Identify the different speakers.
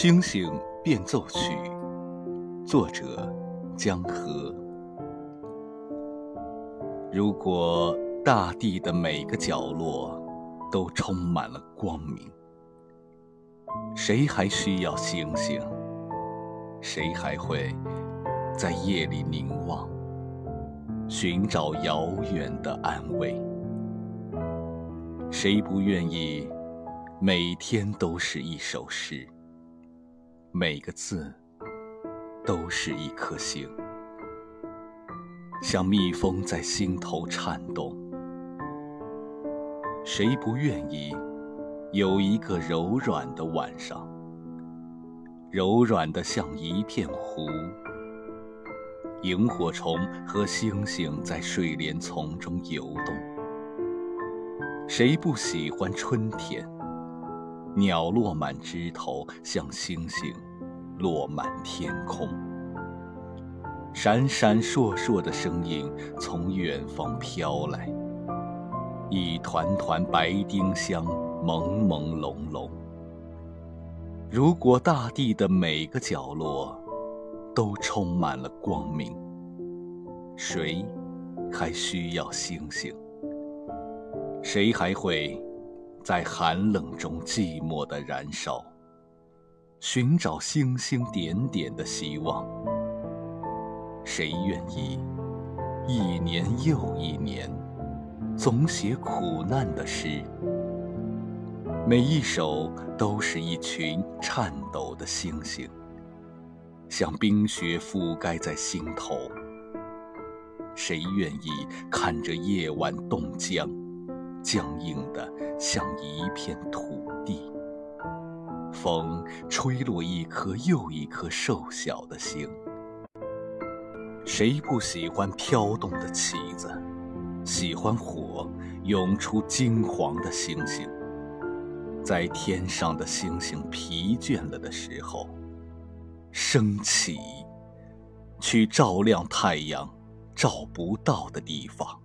Speaker 1: 星星变奏曲，作者江河。如果大地的每个角落都充满了光明，谁还需要星星？谁还会在夜里凝望，寻找遥远的安慰？谁不愿意每天都是一首诗？每个字都是一颗星，像蜜蜂在心头颤动。谁不愿意有一个柔软的晚上，柔软的像一片湖？萤火虫和星星在睡莲丛中游动。谁不喜欢春天？鸟落满枝头，像星星落满天空。闪闪烁烁的声音从远方飘来，一团团白丁香，朦朦胧胧。如果大地的每个角落都充满了光明，谁还需要星星？谁还会？在寒冷中寂寞的燃烧，寻找星星点点的希望。谁愿意一年又一年，总写苦难的诗？每一首都是一群颤抖的星星，像冰雪覆盖在心头。谁愿意看着夜晚冻僵？僵硬的像一片土地，风吹落一颗又一颗瘦小的星。谁不喜欢飘动的旗子？喜欢火涌出金黄的星星。在天上的星星疲倦了的时候，升起，去照亮太阳照不到的地方。